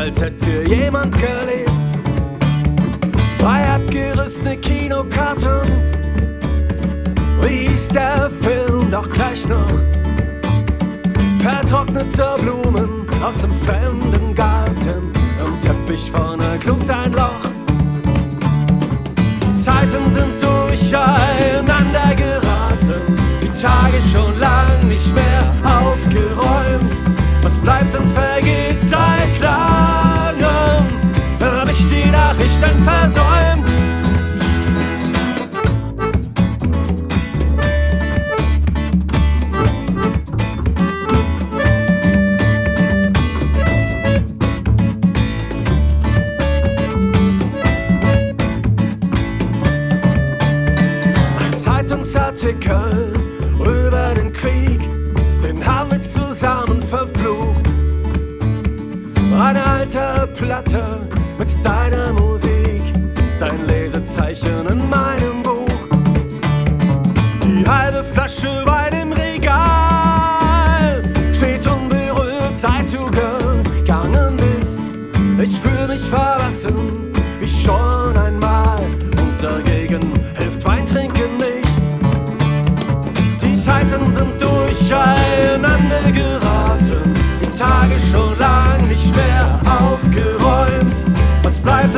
als hätte jemand gelebt. Zwei abgerissene Kinokarten, wie hieß der Film doch gleich noch? Vertrocknete Blumen aus dem fremden Garten, am Teppich vorne klugt ein Loch. Zeiten sind durcheinander geraten, die Tage schon lang Zeitungsartikel über den Krieg, den haben wir zusammen verflucht. Eine alte Platte mit deiner Musik, dein Lesezeichen in meinem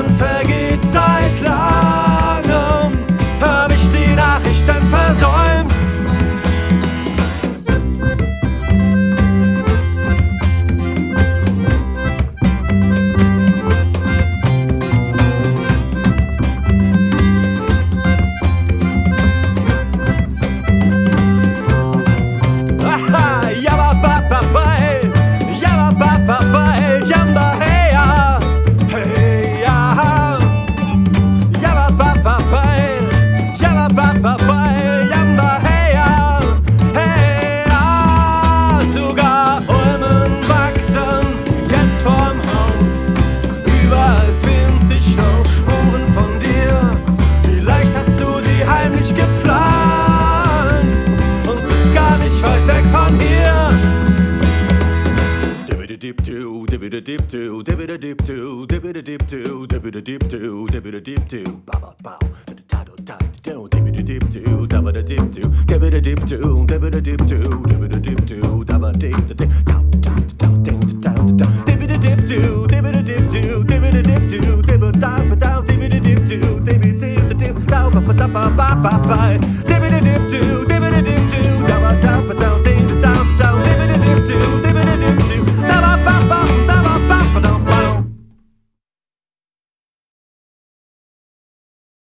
and faith. to, dip it a dip to, dip it a dip to, dip it a dip to, dip it a dip to, dip it a dip to, ba ba ba, the title title, dip it a dip to, dab it dip to, dip it a dip to, dip it a dip to, dip it dip to, dab it dip to, tap tap tap tap tap tap, dip it a dip to, dip it a dip to, dip it a dip to, dip it tap tap, dip it a dip to, dip it dip to, dip it dip to, dip it a dip to,